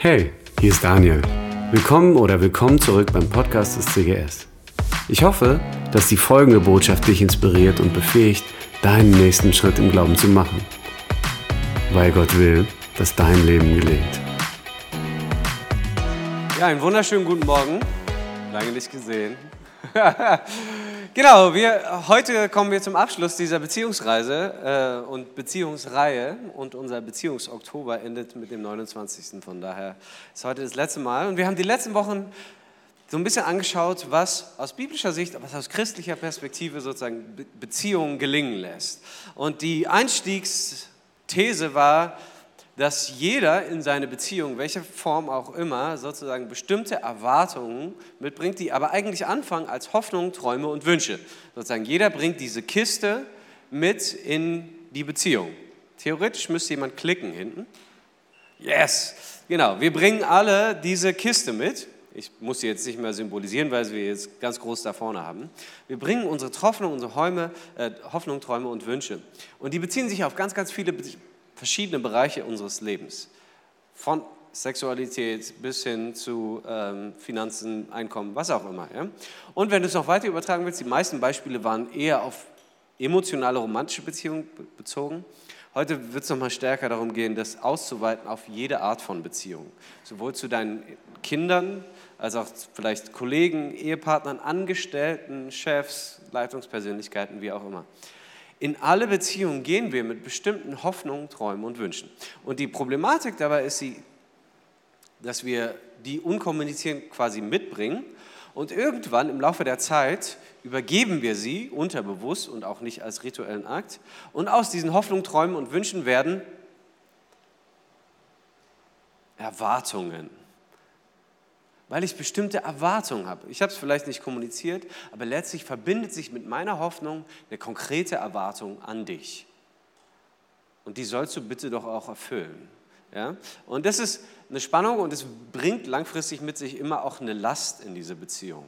Hey, hier ist Daniel. Willkommen oder willkommen zurück beim Podcast des CGS. Ich hoffe, dass die folgende Botschaft dich inspiriert und befähigt, deinen nächsten Schritt im Glauben zu machen. Weil Gott will, dass dein Leben gelingt. Ja, einen wunderschönen guten Morgen. Lange nicht gesehen. genau, wir, heute kommen wir zum Abschluss dieser Beziehungsreise äh, und Beziehungsreihe und unser Beziehungsoktober endet mit dem 29. Von daher ist heute das letzte Mal. Und wir haben die letzten Wochen so ein bisschen angeschaut, was aus biblischer Sicht, was aus christlicher Perspektive sozusagen Beziehungen gelingen lässt. Und die Einstiegsthese war, dass jeder in seine Beziehung, welche Form auch immer, sozusagen bestimmte Erwartungen mitbringt, die aber eigentlich anfangen als Hoffnung, Träume und Wünsche. Sozusagen jeder bringt diese Kiste mit in die Beziehung. Theoretisch müsste jemand klicken hinten. Yes, genau. Wir bringen alle diese Kiste mit. Ich muss sie jetzt nicht mehr symbolisieren, weil wir jetzt ganz groß da vorne haben. Wir bringen unsere Hoffnung, unsere Häume, äh, Hoffnung, Träume und Wünsche. Und die beziehen sich auf ganz, ganz viele verschiedene Bereiche unseres Lebens. Von Sexualität bis hin zu ähm, Finanzen, Einkommen, was auch immer. Ja? Und wenn du es noch weiter übertragen willst, die meisten Beispiele waren eher auf emotionale, romantische Beziehungen bezogen. Heute wird es nochmal stärker darum gehen, das auszuweiten auf jede Art von Beziehung. Sowohl zu deinen Kindern, als auch vielleicht Kollegen, Ehepartnern, Angestellten, Chefs, Leitungspersönlichkeiten, wie auch immer. In alle Beziehungen gehen wir mit bestimmten Hoffnungen, Träumen und Wünschen. Und die Problematik dabei ist, sie, dass wir die unkommunizieren quasi mitbringen und irgendwann im Laufe der Zeit übergeben wir sie unterbewusst und auch nicht als rituellen Akt. Und aus diesen Hoffnungen, Träumen und Wünschen werden Erwartungen weil ich bestimmte Erwartungen habe. Ich habe es vielleicht nicht kommuniziert, aber letztlich verbindet sich mit meiner Hoffnung eine konkrete Erwartung an dich. Und die sollst du bitte doch auch erfüllen. Ja? Und das ist eine Spannung und es bringt langfristig mit sich immer auch eine Last in diese Beziehung.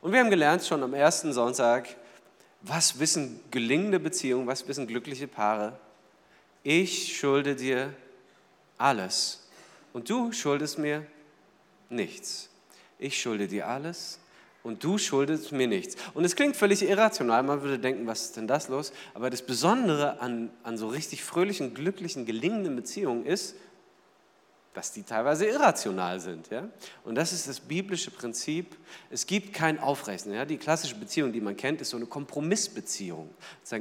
Und wir haben gelernt schon am ersten Sonntag, was wissen gelingende Beziehungen, was wissen glückliche Paare? Ich schulde dir alles und du schuldest mir nichts ich schulde dir alles und du schuldest mir nichts. Und es klingt völlig irrational, man würde denken, was ist denn das los? Aber das Besondere an, an so richtig fröhlichen, glücklichen, gelingenden Beziehungen ist, dass die teilweise irrational sind. Ja? Und das ist das biblische Prinzip. Es gibt kein Aufrechnen. Ja? Die klassische Beziehung, die man kennt, ist so eine Kompromissbeziehung.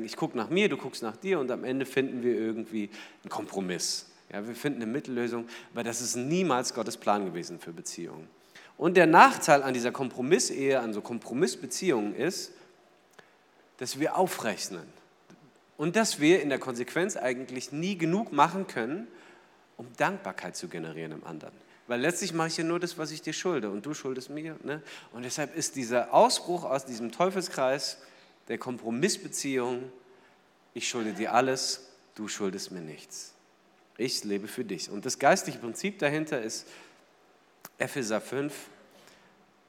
Ich gucke nach mir, du guckst nach dir und am Ende finden wir irgendwie einen Kompromiss. Ja? Wir finden eine Mittellösung, aber das ist niemals Gottes Plan gewesen für Beziehungen. Und der Nachteil an dieser Kompromissehe, an so Kompromissbeziehungen ist, dass wir aufrechnen und dass wir in der Konsequenz eigentlich nie genug machen können, um Dankbarkeit zu generieren im anderen. Weil letztlich mache ich ja nur das, was ich dir schulde und du schuldest mir. Ne? Und deshalb ist dieser Ausbruch aus diesem Teufelskreis der Kompromissbeziehung, ich schulde dir alles, du schuldest mir nichts. Ich lebe für dich. Und das geistliche Prinzip dahinter ist, Epheser 5,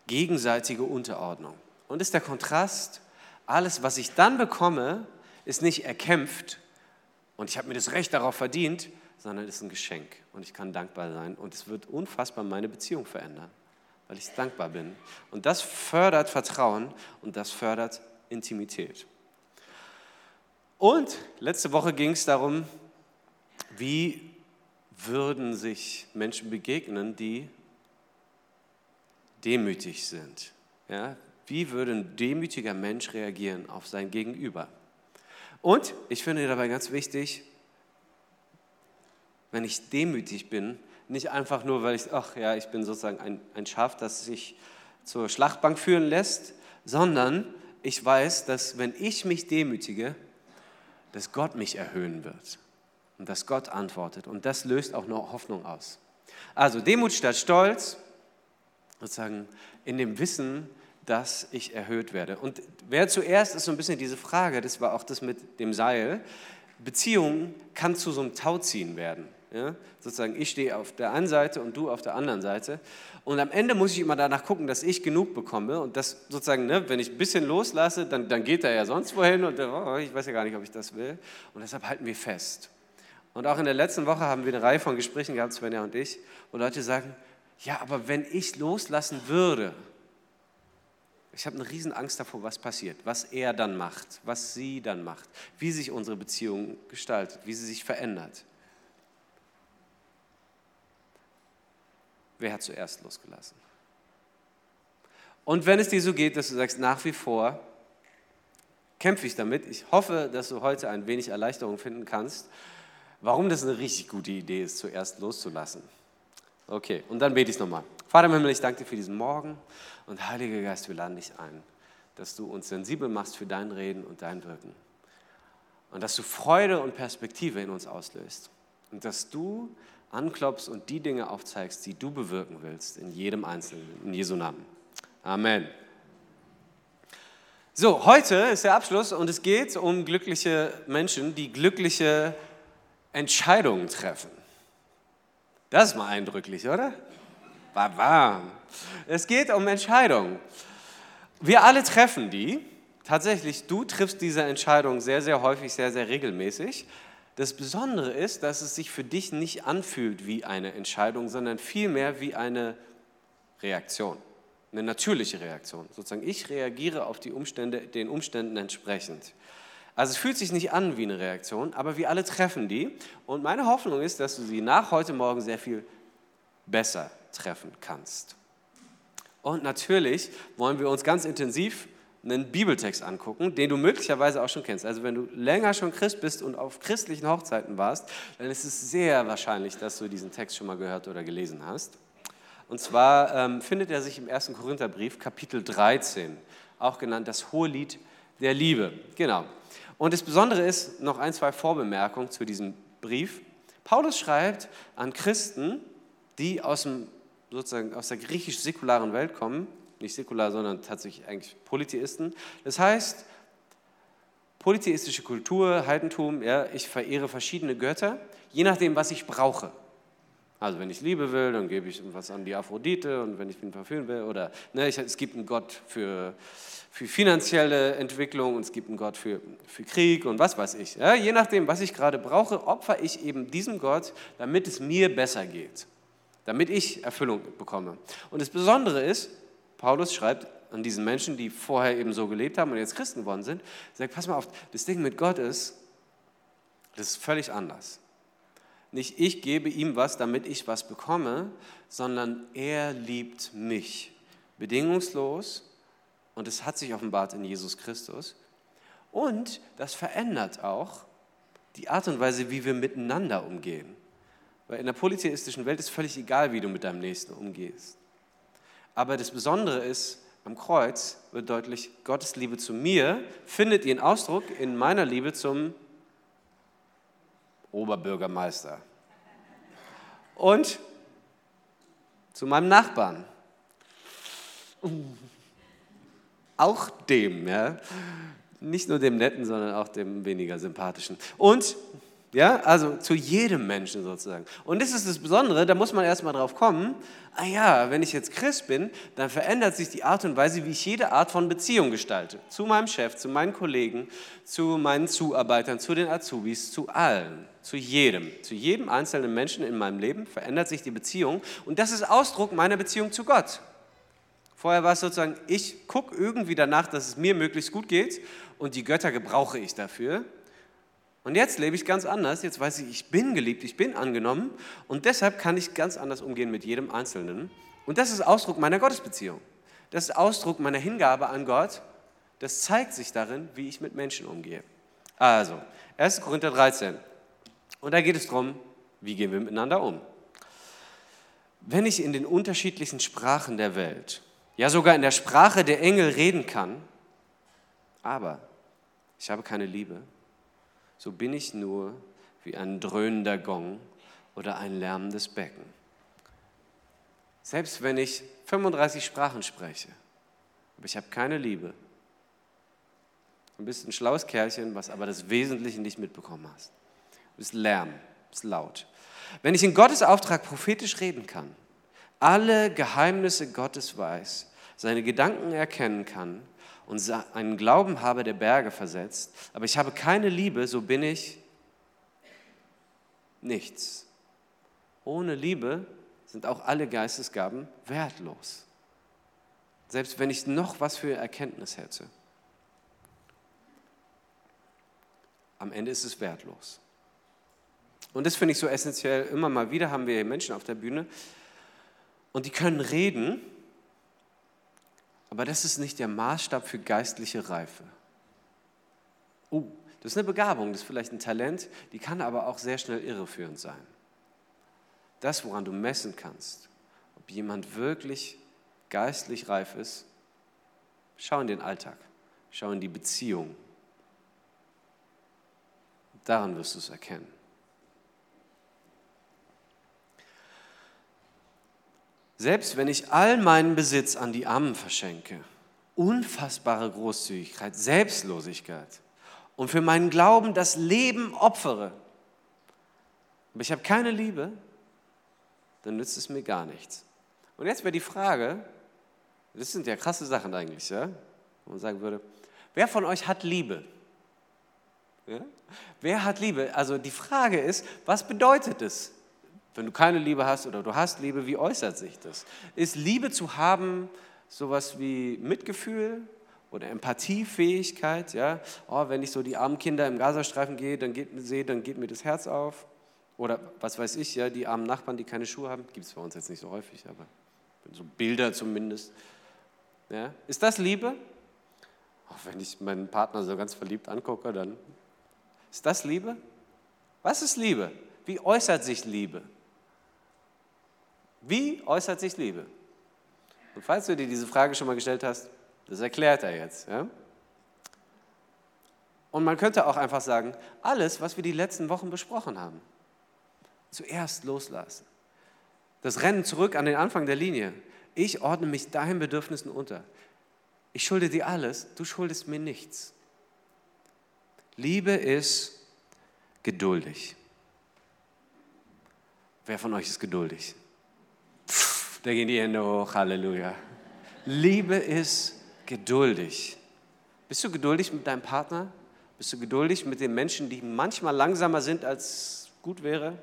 gegenseitige Unterordnung. Und ist der Kontrast, alles, was ich dann bekomme, ist nicht erkämpft und ich habe mir das Recht darauf verdient, sondern ist ein Geschenk und ich kann dankbar sein und es wird unfassbar meine Beziehung verändern, weil ich dankbar bin. Und das fördert Vertrauen und das fördert Intimität. Und letzte Woche ging es darum, wie würden sich Menschen begegnen, die demütig sind. Ja? Wie würde ein demütiger Mensch reagieren auf sein Gegenüber? Und ich finde dabei ganz wichtig, wenn ich demütig bin, nicht einfach nur, weil ich, ach ja, ich bin sozusagen ein, ein Schaf, das sich zur Schlachtbank führen lässt, sondern ich weiß, dass wenn ich mich demütige, dass Gott mich erhöhen wird und dass Gott antwortet. Und das löst auch noch Hoffnung aus. Also Demut statt Stolz, sozusagen in dem Wissen, dass ich erhöht werde. Und wer zuerst ist so ein bisschen diese Frage, das war auch das mit dem Seil, Beziehung kann zu so einem Tauziehen werden. Ja? Sozusagen, ich stehe auf der einen Seite und du auf der anderen Seite. Und am Ende muss ich immer danach gucken, dass ich genug bekomme. Und das sozusagen, ne, wenn ich ein bisschen loslasse, dann, dann geht er ja sonst wohin und oh, ich weiß ja gar nicht, ob ich das will. Und deshalb halten wir fest. Und auch in der letzten Woche haben wir eine Reihe von Gesprächen gehabt, Svenja und ich, wo Leute sagen, ja, aber wenn ich loslassen würde, ich habe eine riesen Angst davor, was passiert, was er dann macht, was sie dann macht, wie sich unsere Beziehung gestaltet, wie sie sich verändert. Wer hat zuerst losgelassen? Und wenn es dir so geht, dass du sagst, nach wie vor kämpfe ich damit, ich hoffe, dass du heute ein wenig Erleichterung finden kannst, warum das eine richtig gute Idee ist, zuerst loszulassen. Okay, und dann bete ich nochmal. Vater im Himmel, ich danke dir für diesen Morgen und Heiliger Geist, wir laden dich ein, dass du uns sensibel machst für dein Reden und dein Wirken. Und dass du Freude und Perspektive in uns auslöst. Und dass du anklopfst und die Dinge aufzeigst, die du bewirken willst, in jedem Einzelnen, in Jesu Namen. Amen. So, heute ist der Abschluss und es geht um glückliche Menschen, die glückliche Entscheidungen treffen. Das ist mal eindrücklich, oder? Warm. Es geht um Entscheidungen. Wir alle treffen die. Tatsächlich, du triffst diese Entscheidung sehr, sehr häufig, sehr, sehr regelmäßig. Das Besondere ist, dass es sich für dich nicht anfühlt wie eine Entscheidung, sondern vielmehr wie eine Reaktion, eine natürliche Reaktion. Sozusagen, ich reagiere auf die Umstände, den Umständen entsprechend. Also es fühlt sich nicht an wie eine Reaktion, aber wir alle treffen die. Und meine Hoffnung ist, dass du sie nach heute Morgen sehr viel besser treffen kannst. Und natürlich wollen wir uns ganz intensiv einen Bibeltext angucken, den du möglicherweise auch schon kennst. Also wenn du länger schon Christ bist und auf christlichen Hochzeiten warst, dann ist es sehr wahrscheinlich, dass du diesen Text schon mal gehört oder gelesen hast. Und zwar ähm, findet er sich im 1. Korintherbrief, Kapitel 13, auch genannt das Hohe Lied der Liebe. Genau. Und das Besondere ist, noch ein, zwei Vorbemerkungen zu diesem Brief. Paulus schreibt an Christen, die aus, dem, sozusagen aus der griechisch-säkularen Welt kommen, nicht säkular, sondern tatsächlich eigentlich Polytheisten. Das heißt, polytheistische Kultur, Heidentum, ja, ich verehre verschiedene Götter, je nachdem, was ich brauche. Also wenn ich Liebe will, dann gebe ich was an die Aphrodite und wenn ich mich verführen will, oder ne, ich, es gibt einen Gott für, für finanzielle Entwicklung und es gibt einen Gott für, für Krieg und was weiß ich. Ja, je nachdem, was ich gerade brauche, opfer ich eben diesem Gott, damit es mir besser geht damit ich Erfüllung bekomme. Und das Besondere ist, Paulus schreibt an diesen Menschen, die vorher eben so gelebt haben und jetzt Christen geworden sind, sagt, pass mal auf, das Ding mit Gott ist, das ist völlig anders. Nicht ich gebe ihm was, damit ich was bekomme, sondern er liebt mich bedingungslos und es hat sich offenbart in Jesus Christus. Und das verändert auch die Art und Weise, wie wir miteinander umgehen. Weil in der polytheistischen Welt ist völlig egal, wie du mit deinem Nächsten umgehst. Aber das Besondere ist, am Kreuz wird deutlich, Gottes Liebe zu mir findet ihren Ausdruck in meiner Liebe zum Oberbürgermeister und zu meinem Nachbarn. Auch dem, ja. Nicht nur dem netten, sondern auch dem weniger sympathischen. Und ja, also zu jedem Menschen sozusagen. Und das ist das Besondere, da muss man erstmal drauf kommen, ah ja, wenn ich jetzt Christ bin, dann verändert sich die Art und Weise, wie ich jede Art von Beziehung gestalte. Zu meinem Chef, zu meinen Kollegen, zu meinen Zuarbeitern, zu den Azubis, zu allen, zu jedem. Zu jedem einzelnen Menschen in meinem Leben verändert sich die Beziehung. Und das ist Ausdruck meiner Beziehung zu Gott. Vorher war es sozusagen, ich gucke irgendwie danach, dass es mir möglichst gut geht und die Götter gebrauche ich dafür. Und jetzt lebe ich ganz anders. Jetzt weiß ich, ich bin geliebt, ich bin angenommen und deshalb kann ich ganz anders umgehen mit jedem Einzelnen. Und das ist Ausdruck meiner Gottesbeziehung. Das ist Ausdruck meiner Hingabe an Gott. Das zeigt sich darin, wie ich mit Menschen umgehe. Also, 1. Korinther 13. Und da geht es darum, wie gehen wir miteinander um. Wenn ich in den unterschiedlichen Sprachen der Welt, ja sogar in der Sprache der Engel reden kann, aber ich habe keine Liebe, so bin ich nur wie ein dröhnender Gong oder ein lärmendes Becken. Selbst wenn ich 35 Sprachen spreche, aber ich habe keine Liebe, du bist ein schlaues Kerlchen, was aber das Wesentliche nicht mitbekommen hast. Du bist Lärm, du bist laut. Wenn ich in Gottes Auftrag prophetisch reden kann, alle Geheimnisse Gottes weiß, seine Gedanken erkennen kann und einen Glauben habe, der Berge versetzt, aber ich habe keine Liebe, so bin ich nichts. Ohne Liebe sind auch alle Geistesgaben wertlos. Selbst wenn ich noch was für Erkenntnis hätte. Am Ende ist es wertlos. Und das finde ich so essentiell. Immer mal wieder haben wir Menschen auf der Bühne und die können reden, aber das ist nicht der Maßstab für geistliche Reife. Oh, das ist eine Begabung, das ist vielleicht ein Talent, die kann aber auch sehr schnell irreführend sein. Das, woran du messen kannst, ob jemand wirklich geistlich reif ist, schau in den Alltag, schau in die Beziehung. Daran wirst du es erkennen. Selbst wenn ich all meinen Besitz an die Armen verschenke, unfassbare Großzügigkeit, Selbstlosigkeit und für meinen Glauben das Leben opfere, aber ich habe keine Liebe, dann nützt es mir gar nichts. Und jetzt wäre die Frage, das sind ja krasse Sachen eigentlich, ja? wo man sagen würde, wer von euch hat Liebe? Ja? Wer hat Liebe? Also die Frage ist, was bedeutet es? Wenn du keine Liebe hast oder du hast Liebe, wie äußert sich das? Ist Liebe zu haben sowas wie Mitgefühl oder Empathiefähigkeit? Ja? Oh, wenn ich so die armen Kinder im Gazastreifen gehe, dann geht, sehe, dann geht mir das Herz auf. Oder was weiß ich, ja, die armen Nachbarn, die keine Schuhe haben, gibt es bei uns jetzt nicht so häufig, aber so Bilder zumindest. Ja? Ist das Liebe? Auch wenn ich meinen Partner so ganz verliebt angucke, dann ist das Liebe? Was ist Liebe? Wie äußert sich Liebe? Wie äußert sich Liebe? Und falls du dir diese Frage schon mal gestellt hast, das erklärt er jetzt. Ja? Und man könnte auch einfach sagen, alles, was wir die letzten Wochen besprochen haben, zuerst loslassen. Das Rennen zurück an den Anfang der Linie. Ich ordne mich deinen Bedürfnissen unter. Ich schulde dir alles, du schuldest mir nichts. Liebe ist geduldig. Wer von euch ist geduldig? Gehen die Hände hoch, Halleluja. Liebe ist geduldig. Bist du geduldig mit deinem Partner? Bist du geduldig mit den Menschen, die manchmal langsamer sind, als gut wäre?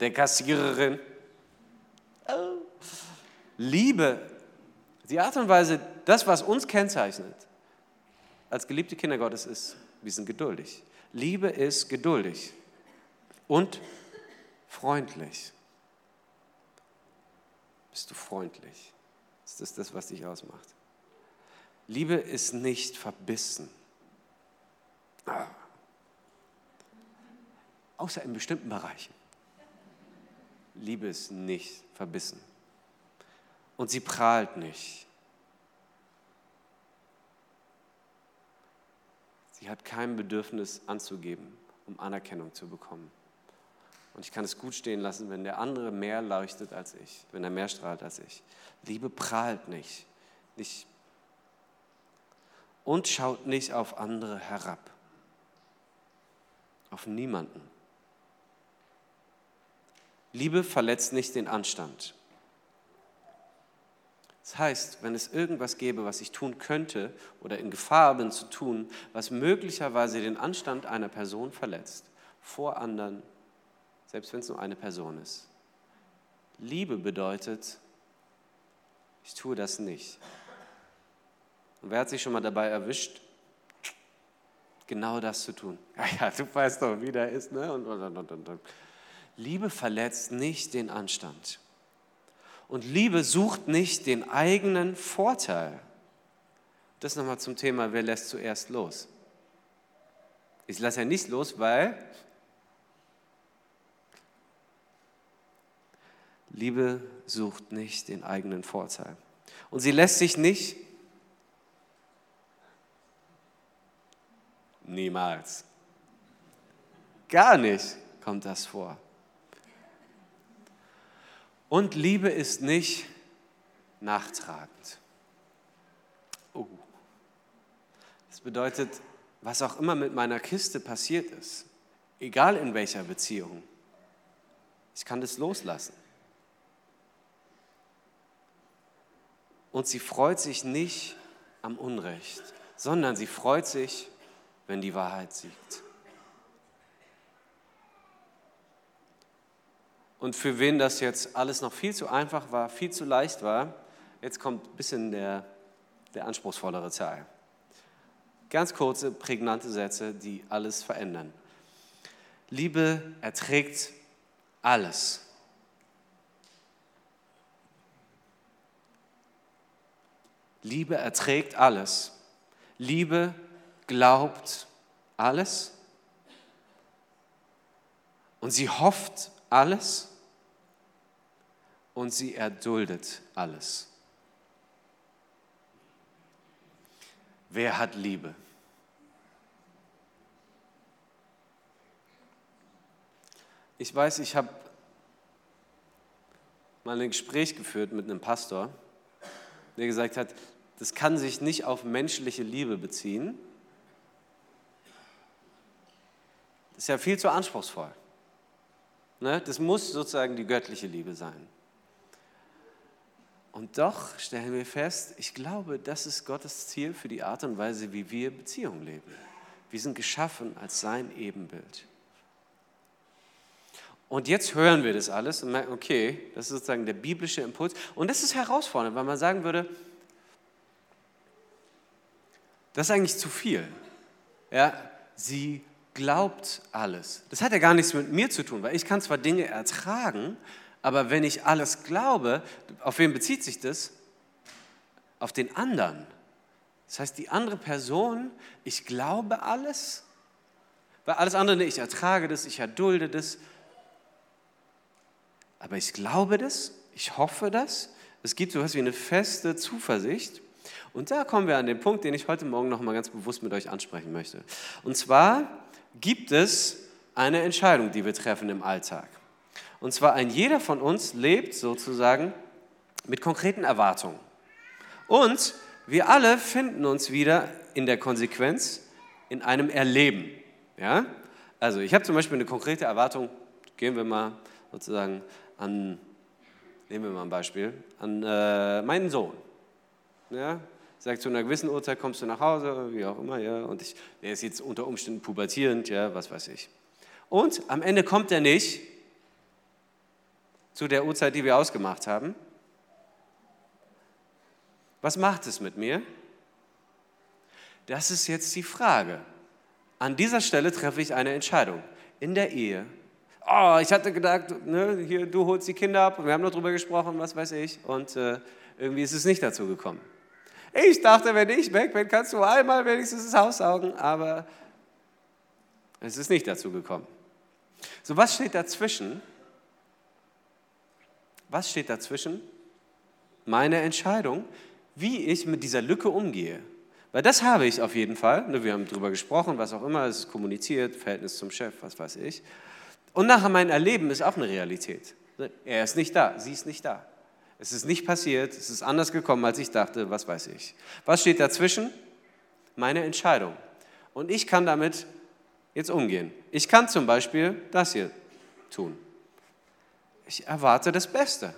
Der Kassiererin? Oh. Liebe, die Art und Weise, das, was uns kennzeichnet, als geliebte Kinder Gottes ist, wir sind geduldig. Liebe ist geduldig und freundlich. Bist du freundlich? Ist das das, was dich ausmacht? Liebe ist nicht verbissen. Ah. Außer in bestimmten Bereichen. Liebe ist nicht verbissen. Und sie prahlt nicht. Sie hat kein Bedürfnis anzugeben, um Anerkennung zu bekommen. Und ich kann es gut stehen lassen, wenn der andere mehr leuchtet als ich, wenn er mehr strahlt als ich. Liebe prahlt nicht, nicht und schaut nicht auf andere herab. Auf niemanden. Liebe verletzt nicht den Anstand. Das heißt, wenn es irgendwas gäbe, was ich tun könnte oder in Gefahr bin zu tun, was möglicherweise den Anstand einer Person verletzt, vor anderen selbst wenn es nur eine Person ist. Liebe bedeutet, ich tue das nicht. Und wer hat sich schon mal dabei erwischt, genau das zu tun? Ja, ja du weißt doch, wie der ist. Ne? Und, und, und, und. Liebe verletzt nicht den Anstand. Und Liebe sucht nicht den eigenen Vorteil. Das nochmal zum Thema, wer lässt zuerst los? Ich lasse ja nicht los, weil Liebe sucht nicht den eigenen Vorteil. Und sie lässt sich nicht, niemals, gar nicht kommt das vor. Und Liebe ist nicht nachtragend. Oh. Das bedeutet, was auch immer mit meiner Kiste passiert ist, egal in welcher Beziehung, ich kann das loslassen. Und sie freut sich nicht am Unrecht, sondern sie freut sich, wenn die Wahrheit siegt. Und für wen das jetzt alles noch viel zu einfach war, viel zu leicht war, jetzt kommt ein bisschen der, der anspruchsvollere Teil. Ganz kurze, prägnante Sätze, die alles verändern. Liebe erträgt alles. Liebe erträgt alles. Liebe glaubt alles. Und sie hofft alles. Und sie erduldet alles. Wer hat Liebe? Ich weiß, ich habe mal ein Gespräch geführt mit einem Pastor, der gesagt hat, das kann sich nicht auf menschliche Liebe beziehen. Das ist ja viel zu anspruchsvoll. Ne? Das muss sozusagen die göttliche Liebe sein. Und doch stellen wir fest, ich glaube, das ist Gottes Ziel für die Art und Weise, wie wir Beziehungen leben. Wir sind geschaffen als sein Ebenbild. Und jetzt hören wir das alles und merken, okay, das ist sozusagen der biblische Impuls. Und das ist herausfordernd, weil man sagen würde, das ist eigentlich zu viel. Ja, sie glaubt alles. Das hat ja gar nichts mit mir zu tun, weil ich kann zwar Dinge ertragen, aber wenn ich alles glaube, auf wen bezieht sich das? Auf den anderen. Das heißt, die andere Person, ich glaube alles, weil alles andere, ich ertrage das, ich erdulde das, aber ich glaube das, ich hoffe das. Es gibt so etwas wie eine feste Zuversicht. Und da kommen wir an den Punkt, den ich heute Morgen noch mal ganz bewusst mit euch ansprechen möchte. Und zwar gibt es eine Entscheidung, die wir treffen im Alltag. Und zwar ein jeder von uns lebt sozusagen mit konkreten Erwartungen. Und wir alle finden uns wieder in der Konsequenz in einem Erleben. Ja? Also ich habe zum Beispiel eine konkrete Erwartung, gehen wir mal sozusagen an, nehmen wir mal ein Beispiel, an äh, meinen Sohn. Ja? sagt, zu einer gewissen Uhrzeit kommst du nach Hause, wie auch immer, ja, und ich, der ist jetzt unter Umständen pubertierend, ja, was weiß ich. Und am Ende kommt er nicht zu der Uhrzeit, die wir ausgemacht haben. Was macht es mit mir? Das ist jetzt die Frage. An dieser Stelle treffe ich eine Entscheidung. In der Ehe. Oh, ich hatte gedacht, ne, hier, du holst die Kinder ab und wir haben noch drüber gesprochen, was weiß ich. Und äh, irgendwie ist es nicht dazu gekommen. Ich dachte, wenn ich weg bin, kannst du einmal wenigstens das Haus saugen, aber es ist nicht dazu gekommen. So, was steht dazwischen? Was steht dazwischen? Meine Entscheidung, wie ich mit dieser Lücke umgehe. Weil das habe ich auf jeden Fall. Ne, wir haben darüber gesprochen, was auch immer, es ist kommuniziert, Verhältnis zum Chef, was weiß ich. Und nachher mein Erleben ist auch eine Realität. Er ist nicht da, sie ist nicht da. Es ist nicht passiert, es ist anders gekommen, als ich dachte, was weiß ich. Was steht dazwischen? Meine Entscheidung. Und ich kann damit jetzt umgehen. Ich kann zum Beispiel das hier tun. Ich erwarte das Beste.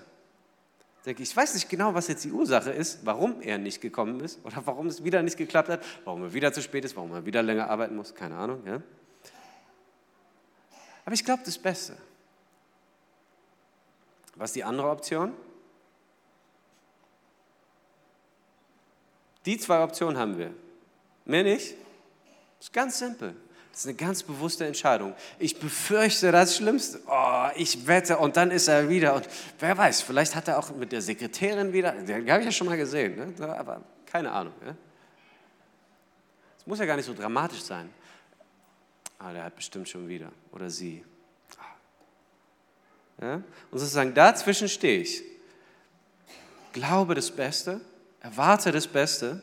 Ich weiß nicht genau, was jetzt die Ursache ist, warum er nicht gekommen ist oder warum es wieder nicht geklappt hat, warum er wieder zu spät ist, warum er wieder länger arbeiten muss, keine Ahnung. Ja? Aber ich glaube das Beste. Was ist die andere Option? Die zwei Optionen haben wir. Mehr nicht? Das ist ganz simpel. Das ist eine ganz bewusste Entscheidung. Ich befürchte das Schlimmste. Oh, ich wette und dann ist er wieder. Und wer weiß, vielleicht hat er auch mit der Sekretärin wieder. Die habe ich ja schon mal gesehen, ne? aber keine Ahnung. Es ja? muss ja gar nicht so dramatisch sein. Ah, der hat bestimmt schon wieder. Oder sie. Ja? Und sozusagen dazwischen stehe ich. Glaube das Beste Erwarte das Beste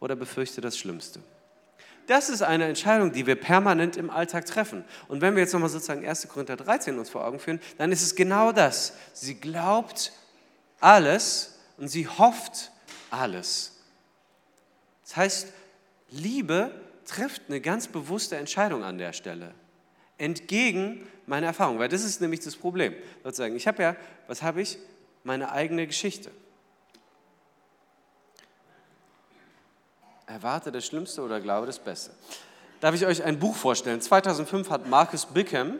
oder befürchte das Schlimmste. Das ist eine Entscheidung, die wir permanent im Alltag treffen. Und wenn wir jetzt nochmal sozusagen 1. Korinther 13 uns vor Augen führen, dann ist es genau das. Sie glaubt alles und sie hofft alles. Das heißt, Liebe trifft eine ganz bewusste Entscheidung an der Stelle. Entgegen meiner Erfahrung. Weil das ist nämlich das Problem. Sozusagen, ich habe ja, was habe ich? Meine eigene Geschichte. Erwarte das Schlimmste oder glaube das Beste. Darf ich euch ein Buch vorstellen? 2005 hat Marcus Bickham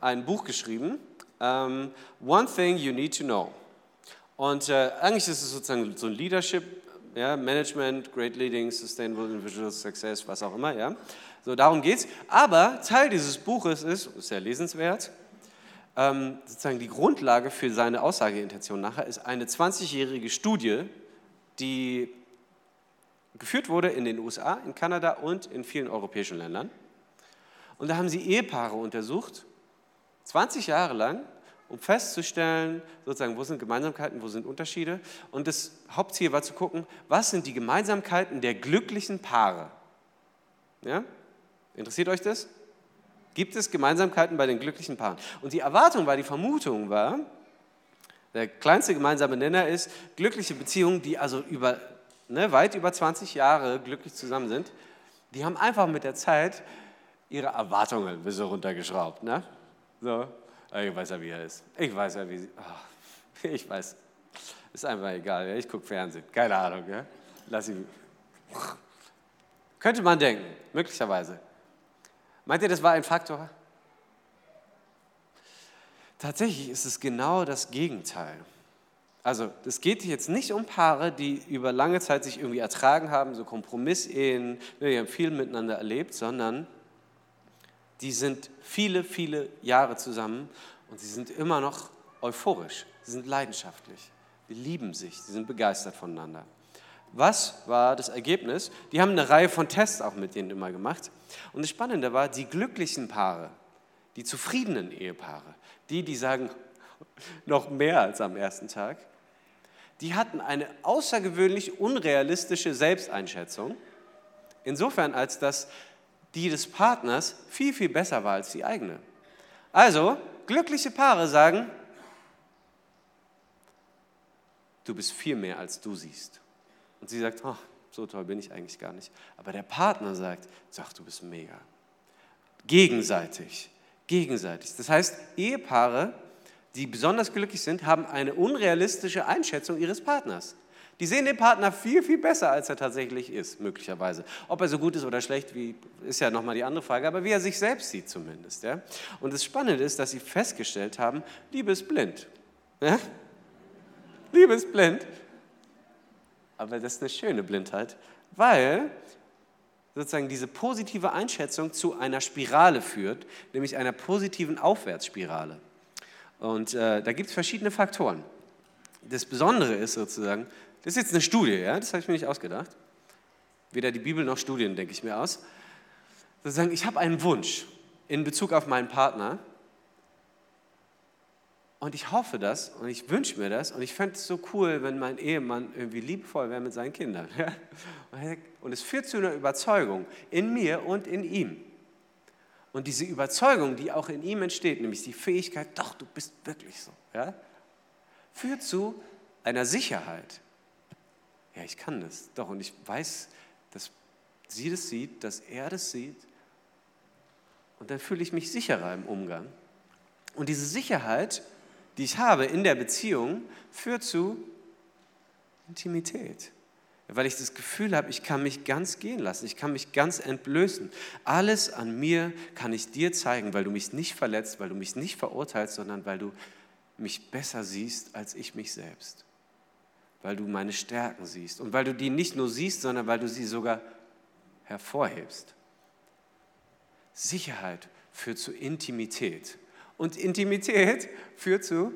ein Buch geschrieben, ähm, One Thing You Need to Know. Und äh, eigentlich ist es sozusagen so ein Leadership, ja, Management, Great Leading, Sustainable Individual Success, was auch immer. Ja. So, darum geht es. Aber Teil dieses Buches ist, ist sehr lesenswert, ähm, sozusagen die Grundlage für seine Aussageintention nachher ist eine 20-jährige Studie, die geführt wurde in den USA, in Kanada und in vielen europäischen Ländern. Und da haben sie Ehepaare untersucht, 20 Jahre lang, um festzustellen, sozusagen, wo sind Gemeinsamkeiten, wo sind Unterschiede. Und das Hauptziel war zu gucken, was sind die Gemeinsamkeiten der glücklichen Paare. Ja? Interessiert euch das? Gibt es Gemeinsamkeiten bei den glücklichen Paaren? Und die Erwartung war, die Vermutung war, der kleinste gemeinsame Nenner ist, glückliche Beziehungen, die also über, ne, weit über 20 Jahre glücklich zusammen sind, die haben einfach mit der Zeit ihre Erwartungen ein bisschen runtergeschraubt. Ne? So, ich weiß ja, wie er ist. Ich weiß ja, wie sie. Oh, ich weiß. Ist einfach egal. Ja? Ich gucke Fernsehen. Keine Ahnung. Ja? Lass ihn. Könnte man denken, möglicherweise. Meint ihr, das war ein Faktor? Tatsächlich ist es genau das Gegenteil. Also, es geht jetzt nicht um Paare, die über lange Zeit sich irgendwie ertragen haben, so Kompromissehen, ne, die haben viel miteinander erlebt, sondern die sind viele, viele Jahre zusammen und sie sind immer noch euphorisch, sie sind leidenschaftlich, sie lieben sich, sie sind begeistert voneinander. Was war das Ergebnis? Die haben eine Reihe von Tests auch mit denen immer gemacht. Und das Spannende war, die glücklichen Paare, die zufriedenen Ehepaare, die, die sagen, noch mehr als am ersten Tag, die hatten eine außergewöhnlich unrealistische Selbsteinschätzung. Insofern, als dass die des Partners viel, viel besser war als die eigene. Also, glückliche Paare sagen, du bist viel mehr, als du siehst. Und sie sagt, oh, so toll bin ich eigentlich gar nicht. Aber der Partner sagt, sag, du bist mega. Gegenseitig, gegenseitig. Das heißt, Ehepaare, die besonders glücklich sind, haben eine unrealistische Einschätzung ihres Partners. Die sehen den Partner viel, viel besser, als er tatsächlich ist, möglicherweise. Ob er so gut ist oder schlecht, wie, ist ja nochmal die andere Frage, aber wie er sich selbst sieht zumindest. Ja? Und das Spannende ist, dass sie festgestellt haben, Liebe ist blind. Ja? Liebe ist blind. Aber das ist eine schöne Blindheit, weil sozusagen diese positive Einschätzung zu einer Spirale führt, nämlich einer positiven Aufwärtsspirale. Und äh, da gibt es verschiedene Faktoren. Das Besondere ist sozusagen, das ist jetzt eine Studie, ja? das habe ich mir nicht ausgedacht. Weder die Bibel noch Studien denke ich mir aus. Sozusagen, ich habe einen Wunsch in Bezug auf meinen Partner und ich hoffe das und ich wünsche mir das und ich fände es so cool, wenn mein Ehemann irgendwie liebevoll wäre mit seinen Kindern. Und es führt zu einer Überzeugung in mir und in ihm. Und diese Überzeugung, die auch in ihm entsteht, nämlich die Fähigkeit, doch, du bist wirklich so, ja? führt zu einer Sicherheit ja, ich kann das. Doch, und ich weiß, dass sie das sieht, dass er das sieht. Und dann fühle ich mich sicherer im Umgang. Und diese Sicherheit, die ich habe in der Beziehung, führt zu Intimität. Weil ich das Gefühl habe, ich kann mich ganz gehen lassen, ich kann mich ganz entblößen. Alles an mir kann ich dir zeigen, weil du mich nicht verletzt, weil du mich nicht verurteilst, sondern weil du mich besser siehst als ich mich selbst weil du meine Stärken siehst und weil du die nicht nur siehst, sondern weil du sie sogar hervorhebst. Sicherheit führt zu Intimität und Intimität führt zu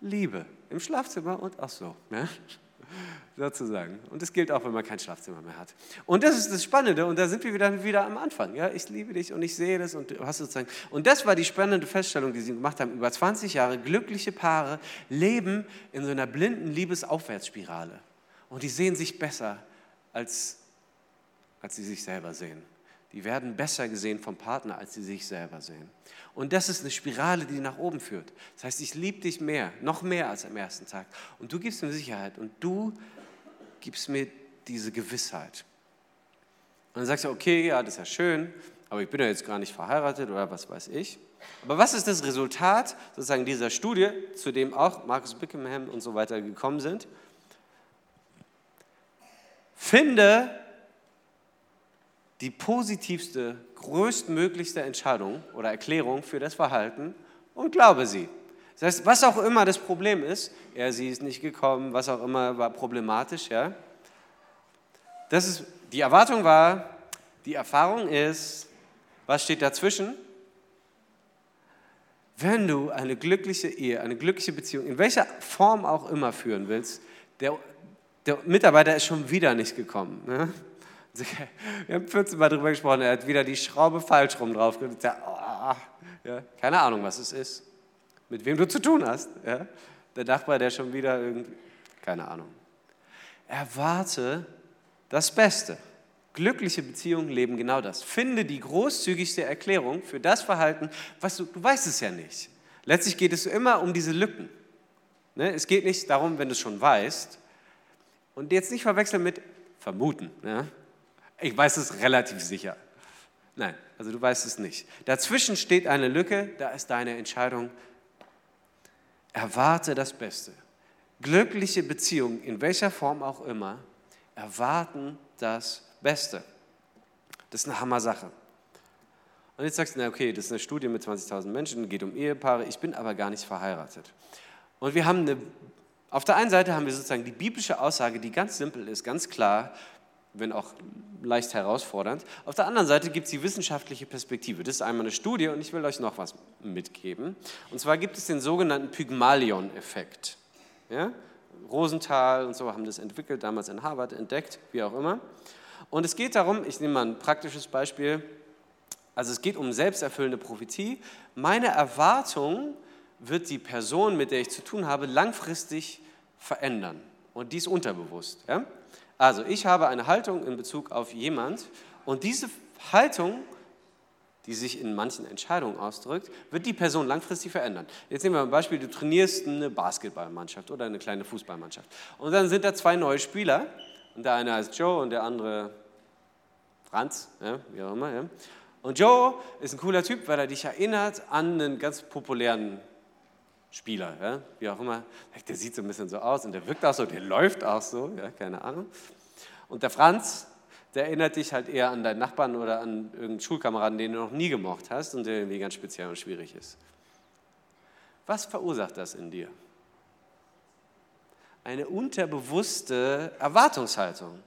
Liebe im Schlafzimmer und auch so. Ne? sozusagen. Und das gilt auch, wenn man kein Schlafzimmer mehr hat. Und das ist das Spannende, und da sind wir wieder, wieder am Anfang. Ja? Ich liebe dich und ich sehe das und hast sozusagen. Und das war die spannende Feststellung, die sie gemacht haben. Über 20 Jahre glückliche Paare leben in so einer blinden Liebesaufwärtsspirale. Und die sehen sich besser, als, als sie sich selber sehen. Die werden besser gesehen vom Partner, als sie sich selber sehen. Und das ist eine Spirale, die nach oben führt. Das heißt, ich liebe dich mehr, noch mehr als am ersten Tag. Und du gibst mir Sicherheit und du gibst mir diese Gewissheit. Und dann sagst du, okay, ja, das ist ja schön, aber ich bin ja jetzt gar nicht verheiratet oder was weiß ich. Aber was ist das Resultat sozusagen dieser Studie, zu dem auch Markus Bickham und so weiter gekommen sind? Finde die positivste größtmöglichste Entscheidung oder Erklärung für das Verhalten und glaube sie. Das heißt, was auch immer das Problem ist, er, sie ist nicht gekommen, was auch immer war problematisch, ja. Das ist, die Erwartung war, die Erfahrung ist, was steht dazwischen? Wenn du eine glückliche Ehe, eine glückliche Beziehung, in welcher Form auch immer führen willst, der, der Mitarbeiter ist schon wieder nicht gekommen. Ne? Wir haben 14 Mal darüber gesprochen, er hat wieder die Schraube falsch rum drauf. Ja, ja, keine Ahnung, was es ist mit wem du zu tun hast. Ja? Der Nachbar, der schon wieder irgendwie, keine Ahnung. Erwarte das Beste. Glückliche Beziehungen leben genau das. Finde die großzügigste Erklärung für das Verhalten, was du, du weißt es ja nicht. Letztlich geht es immer um diese Lücken. Ne? Es geht nicht darum, wenn du es schon weißt. Und jetzt nicht verwechseln mit vermuten. Ja? Ich weiß es relativ sicher. Nein, also du weißt es nicht. Dazwischen steht eine Lücke, da ist deine Entscheidung Erwarte das Beste. Glückliche Beziehungen, in welcher Form auch immer, erwarten das Beste. Das ist eine Hammer-Sache. Und jetzt sagst du, na okay, das ist eine Studie mit 20.000 Menschen, geht um Ehepaare, ich bin aber gar nicht verheiratet. Und wir haben eine, auf der einen Seite haben wir sozusagen die biblische Aussage, die ganz simpel ist, ganz klar, wenn auch leicht herausfordernd. Auf der anderen Seite gibt es die wissenschaftliche Perspektive. Das ist einmal eine Studie und ich will euch noch was mitgeben. Und zwar gibt es den sogenannten Pygmalion-Effekt. Ja? Rosenthal und so haben das entwickelt, damals in Harvard entdeckt, wie auch immer. Und es geht darum, ich nehme mal ein praktisches Beispiel, also es geht um selbsterfüllende Prophetie. Meine Erwartung wird die Person, mit der ich zu tun habe, langfristig verändern. Und dies unterbewusst. Ja? Also ich habe eine Haltung in Bezug auf jemand und diese Haltung, die sich in manchen Entscheidungen ausdrückt, wird die Person langfristig verändern. Jetzt nehmen wir ein Beispiel, du trainierst eine Basketballmannschaft oder eine kleine Fußballmannschaft und dann sind da zwei neue Spieler und der eine heißt Joe und der andere Franz, ja, wie auch immer. Ja. Und Joe ist ein cooler Typ, weil er dich erinnert an einen ganz populären Spieler, ja, wie auch immer. Der sieht so ein bisschen so aus und der wirkt auch so, der läuft auch so, ja, keine Ahnung. Und der Franz, der erinnert dich halt eher an deinen Nachbarn oder an irgendeinen Schulkameraden, den du noch nie gemocht hast und der irgendwie ganz speziell und schwierig ist. Was verursacht das in dir? Eine unterbewusste Erwartungshaltung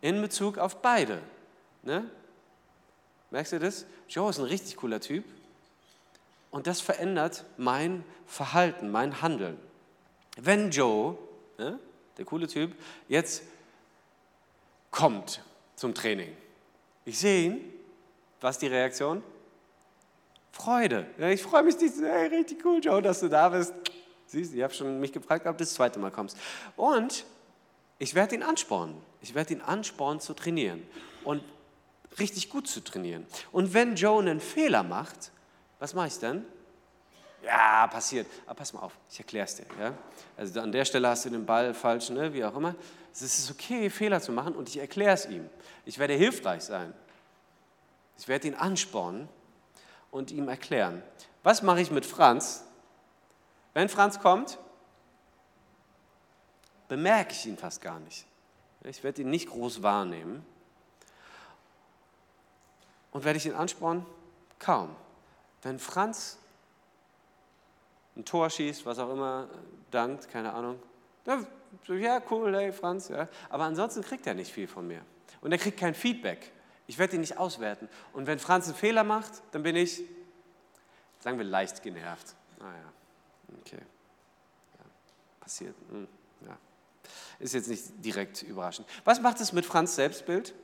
in Bezug auf beide. Ne? Merkst du das? Joe ist ein richtig cooler Typ, und das verändert mein Verhalten, mein Handeln. Wenn Joe, ne, der coole Typ, jetzt kommt zum Training, ich sehe ihn, was ist die Reaktion? Freude. Ich freue mich, hey, richtig cool, Joe, dass du da bist. Siehst, ich habe schon mich gefragt, ob du das zweite Mal kommst. Und ich werde ihn anspornen. Ich werde ihn anspornen zu trainieren und richtig gut zu trainieren. Und wenn Joe einen Fehler macht, was mache ich dann? Ja, passiert. Aber pass mal auf, ich erkläre es dir. Ja? Also an der Stelle hast du den Ball falsch, ne? wie auch immer. Es ist okay, Fehler zu machen und ich erkläre es ihm. Ich werde hilfreich sein. Ich werde ihn anspornen und ihm erklären. Was mache ich mit Franz? Wenn Franz kommt, bemerke ich ihn fast gar nicht. Ich werde ihn nicht groß wahrnehmen. Und werde ich ihn anspornen? Kaum. Wenn Franz ein Tor schießt, was auch immer, dankt, keine Ahnung, ja, cool, hey Franz, ja. aber ansonsten kriegt er nicht viel von mir. Und er kriegt kein Feedback. Ich werde ihn nicht auswerten. Und wenn Franz einen Fehler macht, dann bin ich, sagen wir, leicht genervt. Ah ja, okay. Ja, passiert. Hm, ja. Ist jetzt nicht direkt überraschend. Was macht es mit Franz Selbstbild?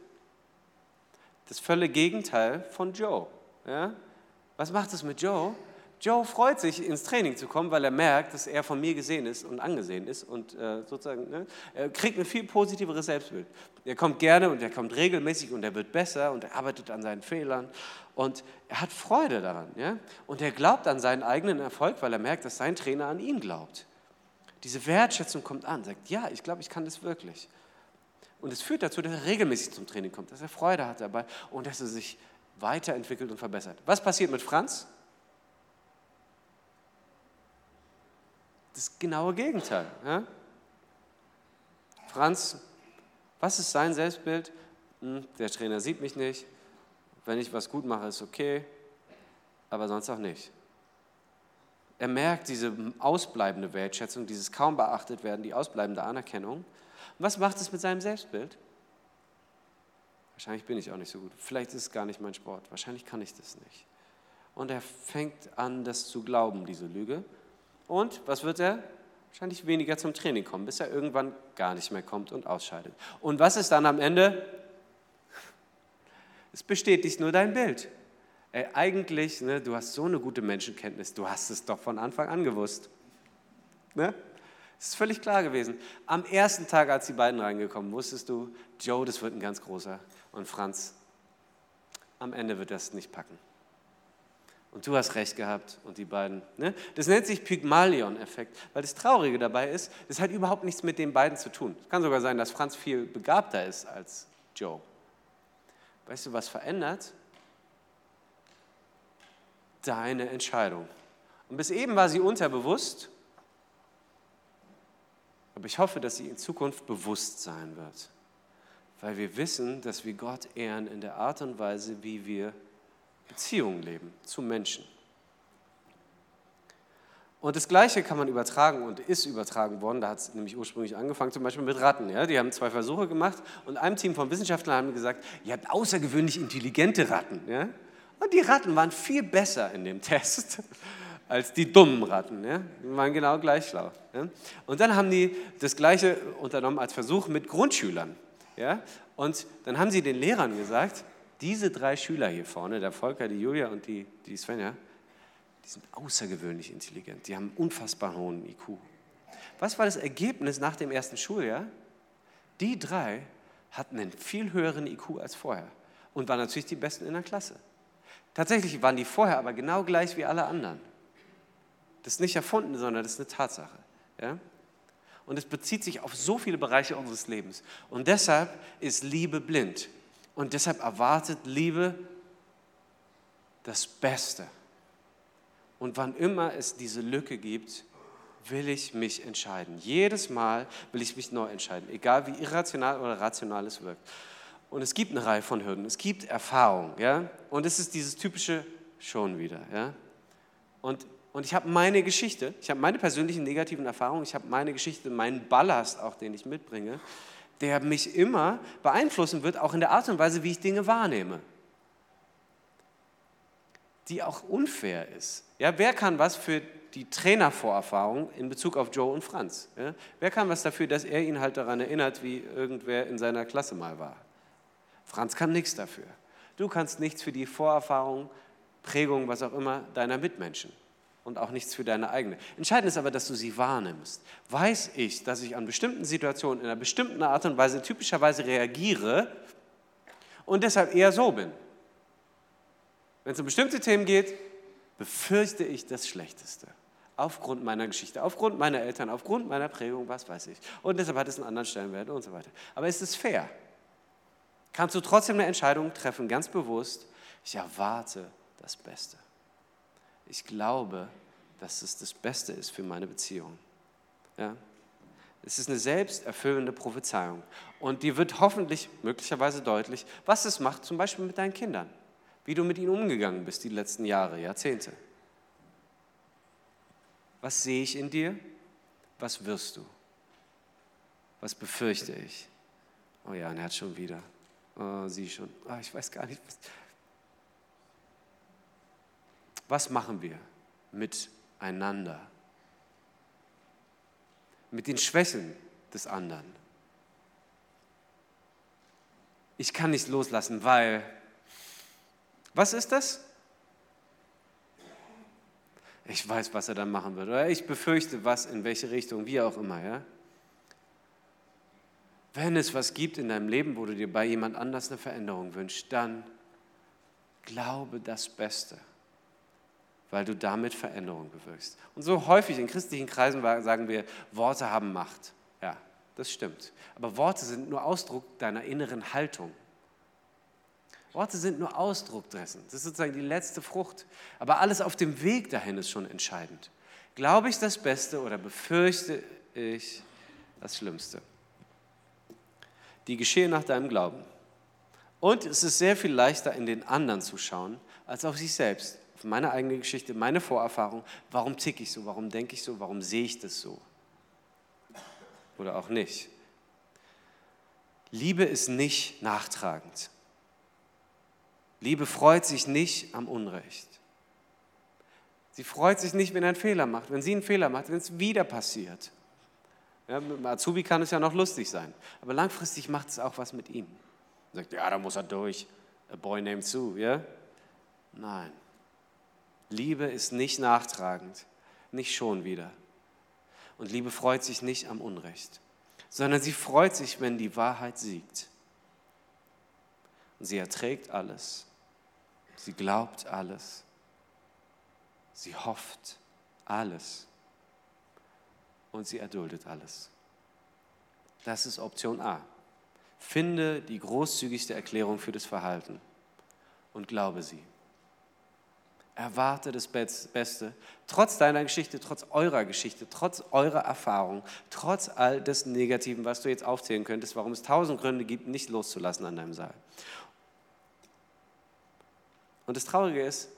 Das völlige Gegenteil von Joe. Ja? Was macht es mit Joe? Joe freut sich, ins Training zu kommen, weil er merkt, dass er von mir gesehen ist und angesehen ist und äh, sozusagen, ne, er kriegt ein viel positiveres Selbstbild. Er kommt gerne und er kommt regelmäßig und er wird besser und er arbeitet an seinen Fehlern und er hat Freude daran. Ja? Und er glaubt an seinen eigenen Erfolg, weil er merkt, dass sein Trainer an ihn glaubt. Diese Wertschätzung kommt an, sagt, ja, ich glaube, ich kann das wirklich. Und es führt dazu, dass er regelmäßig zum Training kommt, dass er Freude hat dabei und dass er sich weiterentwickelt und verbessert. Was passiert mit Franz? Das genaue Gegenteil. Ja? Franz, was ist sein Selbstbild? Hm, der Trainer sieht mich nicht. wenn ich was gut mache, ist okay, aber sonst auch nicht. Er merkt diese ausbleibende Wertschätzung, dieses kaum beachtet werden, die ausbleibende Anerkennung. Und was macht es mit seinem Selbstbild? Wahrscheinlich bin ich auch nicht so gut. Vielleicht ist es gar nicht mein Sport. Wahrscheinlich kann ich das nicht. Und er fängt an, das zu glauben, diese Lüge. Und was wird er? Wahrscheinlich weniger zum Training kommen, bis er irgendwann gar nicht mehr kommt und ausscheidet. Und was ist dann am Ende? Es bestätigt nur dein Bild. Ey, eigentlich, ne, du hast so eine gute Menschenkenntnis, du hast es doch von Anfang an gewusst. Ne? Es ist völlig klar gewesen. Am ersten Tag, als die beiden reingekommen, wusstest du, Joe, das wird ein ganz großer. Und Franz, am Ende wird das nicht packen. Und du hast recht gehabt und die beiden. Ne? Das nennt sich Pygmalion-Effekt, weil das Traurige dabei ist, das hat überhaupt nichts mit den beiden zu tun. Es kann sogar sein, dass Franz viel begabter ist als Joe. Weißt du, was verändert? Deine Entscheidung. Und bis eben war sie unterbewusst, aber ich hoffe, dass sie in Zukunft bewusst sein wird, weil wir wissen, dass wir Gott ehren in der Art und Weise, wie wir Beziehungen leben zu Menschen. Und das Gleiche kann man übertragen und ist übertragen worden. Da hat es nämlich ursprünglich angefangen, zum Beispiel mit Ratten. Ja? Die haben zwei Versuche gemacht und einem Team von Wissenschaftlern haben gesagt, ihr habt außergewöhnlich intelligente Ratten. Ja? Und die Ratten waren viel besser in dem Test als die dummen Ratten. Ja? Die waren genau gleich schlau. Ja? Und dann haben die das Gleiche unternommen als Versuch mit Grundschülern. Ja? Und dann haben sie den Lehrern gesagt, diese drei Schüler hier vorne, der Volker, die Julia und die, die Svenja, die sind außergewöhnlich intelligent. Die haben einen unfassbar hohen IQ. Was war das Ergebnis nach dem ersten Schuljahr? Die drei hatten einen viel höheren IQ als vorher und waren natürlich die Besten in der Klasse. Tatsächlich waren die vorher aber genau gleich wie alle anderen. Das ist nicht erfunden, sondern das ist eine Tatsache. Ja? Und es bezieht sich auf so viele Bereiche unseres Lebens. Und deshalb ist Liebe blind. Und deshalb erwartet Liebe das Beste. Und wann immer es diese Lücke gibt, will ich mich entscheiden. Jedes Mal will ich mich neu entscheiden, egal wie irrational oder rational es wirkt. Und es gibt eine Reihe von Hürden, es gibt Erfahrung, ja. Und es ist dieses typische schon wieder, ja. Und, und ich habe meine Geschichte, ich habe meine persönlichen negativen Erfahrungen, ich habe meine Geschichte, meinen Ballast auch, den ich mitbringe der mich immer beeinflussen wird, auch in der Art und Weise, wie ich Dinge wahrnehme. Die auch unfair ist. Ja, wer kann was für die Trainervorerfahrung in Bezug auf Joe und Franz? Ja? Wer kann was dafür, dass er ihn halt daran erinnert, wie irgendwer in seiner Klasse mal war? Franz kann nichts dafür. Du kannst nichts für die Vorerfahrung, Prägung, was auch immer deiner Mitmenschen und auch nichts für deine eigene. Entscheidend ist aber, dass du sie wahrnimmst. Weiß ich, dass ich an bestimmten Situationen in einer bestimmten Art und Weise typischerweise reagiere und deshalb eher so bin. Wenn es um bestimmte Themen geht, befürchte ich das Schlechteste. Aufgrund meiner Geschichte, aufgrund meiner Eltern, aufgrund meiner Prägung, was weiß ich. Und deshalb hat es einen anderen Stellenwert und so weiter. Aber ist es fair? Kannst du trotzdem eine Entscheidung treffen, ganz bewusst, ich erwarte das Beste ich glaube, dass es das Beste ist für meine Beziehung. Ja? Es ist eine selbsterfüllende Prophezeiung. Und dir wird hoffentlich, möglicherweise deutlich, was es macht, zum Beispiel mit deinen Kindern. Wie du mit ihnen umgegangen bist die letzten Jahre, Jahrzehnte. Was sehe ich in dir? Was wirst du? Was befürchte ich? Oh ja, und er hat schon wieder. Oh, sie schon. Oh, ich weiß gar nicht. Was, was machen wir miteinander? Mit den Schwächen des anderen. Ich kann nicht loslassen, weil, was ist das? Ich weiß, was er dann machen wird. Oder ich befürchte, was, in welche Richtung, wie auch immer. Ja? Wenn es was gibt in deinem Leben, wo du dir bei jemand anders eine Veränderung wünschst, dann glaube das Beste weil du damit Veränderung bewirkst. Und so häufig in christlichen Kreisen sagen wir, Worte haben Macht. Ja, das stimmt. Aber Worte sind nur Ausdruck deiner inneren Haltung. Worte sind nur Ausdruck dessen. Das ist sozusagen die letzte Frucht. Aber alles auf dem Weg dahin ist schon entscheidend. Glaube ich das Beste oder befürchte ich das Schlimmste? Die geschehen nach deinem Glauben. Und es ist sehr viel leichter, in den anderen zu schauen, als auf sich selbst. Auf meine eigene Geschichte, meine Vorerfahrung. Warum ticke ich so? Warum denke ich so? Warum sehe ich das so? Oder auch nicht. Liebe ist nicht nachtragend. Liebe freut sich nicht am Unrecht. Sie freut sich nicht, wenn er einen Fehler macht, wenn sie einen Fehler macht, wenn es wieder passiert. Ja, mit Azubi kann es ja noch lustig sein, aber langfristig macht es auch was mit ihm. Er sagt, ja, da muss er durch. A boy named Sue, ja? Nein. Liebe ist nicht nachtragend, nicht schon wieder. Und Liebe freut sich nicht am Unrecht, sondern sie freut sich, wenn die Wahrheit siegt. Und sie erträgt alles. Sie glaubt alles. Sie hofft alles. Und sie erduldet alles. Das ist Option A. Finde die großzügigste Erklärung für das Verhalten und glaube sie. Erwarte das Beste, trotz deiner Geschichte, trotz eurer Geschichte, trotz eurer Erfahrung, trotz all des Negativen, was du jetzt aufzählen könntest, warum es tausend Gründe gibt, nicht loszulassen an deinem Seil. Und das Traurige ist,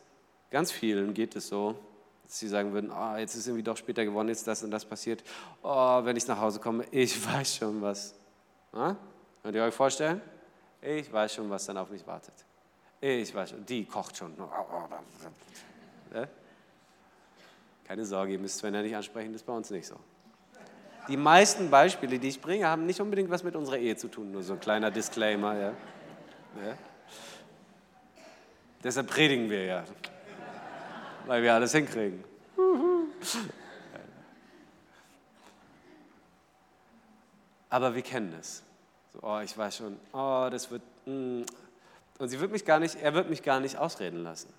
ganz vielen geht es so, dass sie sagen würden, oh, jetzt ist irgendwie doch später geworden, jetzt das und das passiert. Oh, wenn ich nach Hause komme, ich weiß schon was. Ja? Könnt ihr euch vorstellen? Ich weiß schon, was dann auf mich wartet. Ich weiß die kocht schon. Keine Sorge, ihr müsst Sven ja nicht ansprechen, das ist bei uns nicht so. Die meisten Beispiele, die ich bringe, haben nicht unbedingt was mit unserer Ehe zu tun, nur so ein kleiner Disclaimer. Ja. Ja. Deshalb predigen wir ja, weil wir alles hinkriegen. Aber wir kennen es. So, oh, ich weiß schon, oh, das wird. Mm. Und sie wird mich gar nicht, er wird mich gar nicht ausreden lassen.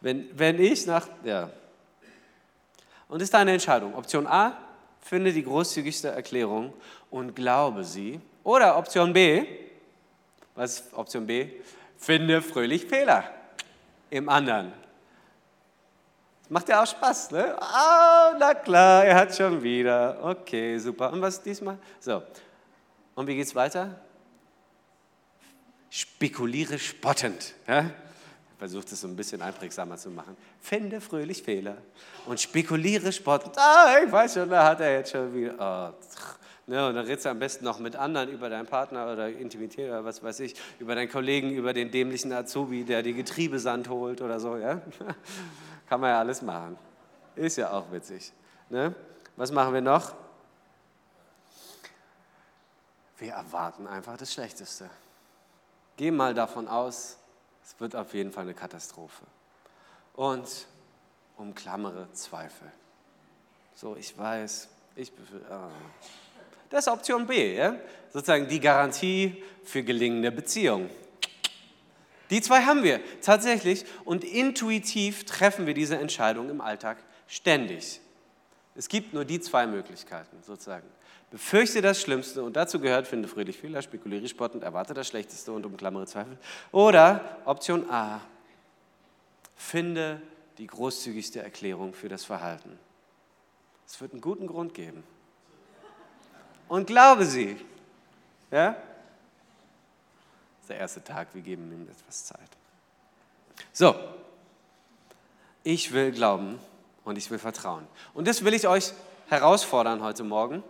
Wenn, wenn ich nach. Ja. Und ist deine Entscheidung. Option A, finde die großzügigste Erklärung und glaube sie. Oder Option B, was ist Option B? Finde fröhlich Fehler im anderen. Macht ja auch Spaß, ne? Ah, na klar, er hat schon wieder. Okay, super. Und was diesmal? So. Und wie geht's weiter? Spekuliere spottend. Ja? Ich versuche das so ein bisschen einprägsamer zu machen. Finde fröhlich Fehler und spekuliere spottend. Ah, ich weiß schon, da hat er jetzt schon wieder. Oh, Ne, und dann redest du am besten noch mit anderen über deinen Partner oder Intimität oder was weiß ich, über deinen Kollegen, über den dämlichen Azubi, der die Getriebesand holt oder so. Ja? Kann man ja alles machen. Ist ja auch witzig. Ne? Was machen wir noch? Wir erwarten einfach das Schlechteste. Geh mal davon aus, es wird auf jeden Fall eine Katastrophe. Und umklammere Zweifel. So, ich weiß, ich. Ah. Das ist Option B, ja? sozusagen die Garantie für gelingende Beziehungen. Die zwei haben wir tatsächlich und intuitiv treffen wir diese Entscheidung im Alltag ständig. Es gibt nur die zwei Möglichkeiten sozusagen. Befürchte das Schlimmste und dazu gehört, finde fröhlich Fehler, spekuliere spottend, erwarte das Schlechteste und umklammere Zweifel. Oder Option A, finde die großzügigste Erklärung für das Verhalten. Es wird einen guten Grund geben und glaube sie. Ja? Das ist der erste Tag, wir geben ihm etwas Zeit. So, ich will glauben und ich will vertrauen. Und das will ich euch herausfordern heute Morgen.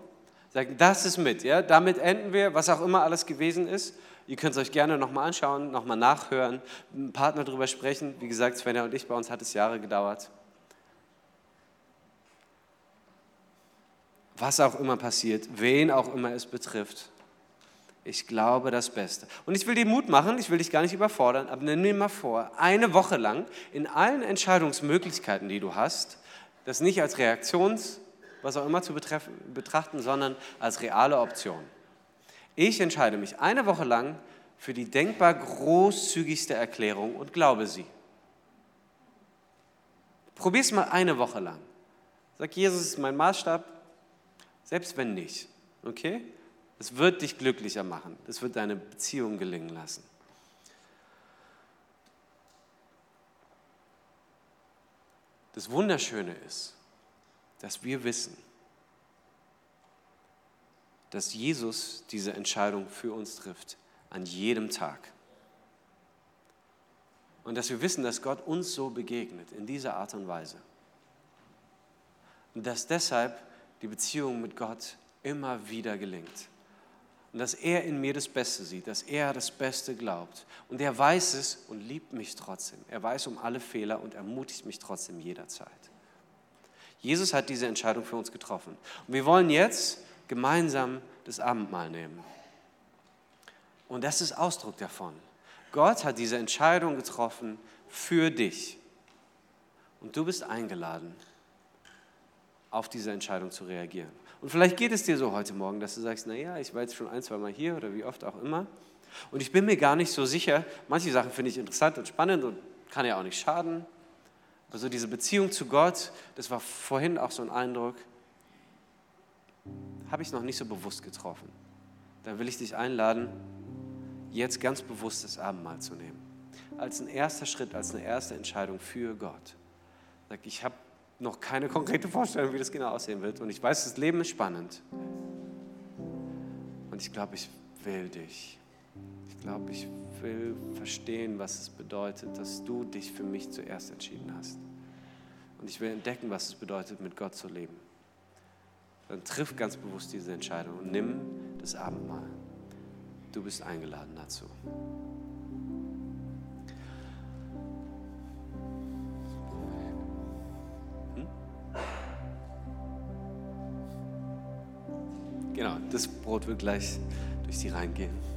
Sagen, das ist mit. Ja? Damit enden wir, was auch immer alles gewesen ist. Ihr könnt es euch gerne nochmal anschauen, nochmal nachhören, mit einem Partner darüber sprechen. Wie gesagt, Svenja und ich, bei uns hat es Jahre gedauert. was auch immer passiert, wen auch immer es betrifft. Ich glaube das Beste. Und ich will dir Mut machen, ich will dich gar nicht überfordern, aber nimm dir mal vor, eine Woche lang in allen Entscheidungsmöglichkeiten, die du hast, das nicht als Reaktions, was auch immer zu betrachten, sondern als reale Option. Ich entscheide mich eine Woche lang für die denkbar großzügigste Erklärung und glaube sie. Probier es mal eine Woche lang. Sag, Jesus ist mein Maßstab, selbst wenn nicht. Okay? Es wird dich glücklicher machen. Es wird deine Beziehung gelingen lassen. Das Wunderschöne ist, dass wir wissen, dass Jesus diese Entscheidung für uns trifft, an jedem Tag. Und dass wir wissen, dass Gott uns so begegnet, in dieser Art und Weise. Und dass deshalb die Beziehung mit Gott immer wieder gelingt. Und dass er in mir das Beste sieht, dass er das Beste glaubt. Und er weiß es und liebt mich trotzdem. Er weiß um alle Fehler und ermutigt mich trotzdem jederzeit. Jesus hat diese Entscheidung für uns getroffen. Und wir wollen jetzt gemeinsam das Abendmahl nehmen. Und das ist Ausdruck davon. Gott hat diese Entscheidung getroffen für dich. Und du bist eingeladen, auf diese Entscheidung zu reagieren. Und vielleicht geht es dir so heute Morgen, dass du sagst, naja, ich war jetzt schon ein, zwei Mal hier oder wie oft auch immer. Und ich bin mir gar nicht so sicher, manche Sachen finde ich interessant und spannend und kann ja auch nicht schaden. Aber so diese Beziehung zu Gott, das war vorhin auch so ein Eindruck, habe ich noch nicht so bewusst getroffen. Dann will ich dich einladen, jetzt ganz bewusst das Abendmahl zu nehmen. Als ein erster Schritt, als eine erste Entscheidung für Gott. Sag, ich habe noch keine konkrete Vorstellung, wie das genau aussehen wird. Und ich weiß, das Leben ist spannend. Und ich glaube, ich will dich. Ich glaube, ich will verstehen, was es bedeutet, dass du dich für mich zuerst entschieden hast. Und ich will entdecken, was es bedeutet, mit Gott zu leben. Dann triff ganz bewusst diese Entscheidung und nimm das Abendmahl. Du bist eingeladen dazu. Genau, das Brot wird gleich durch die reingehen.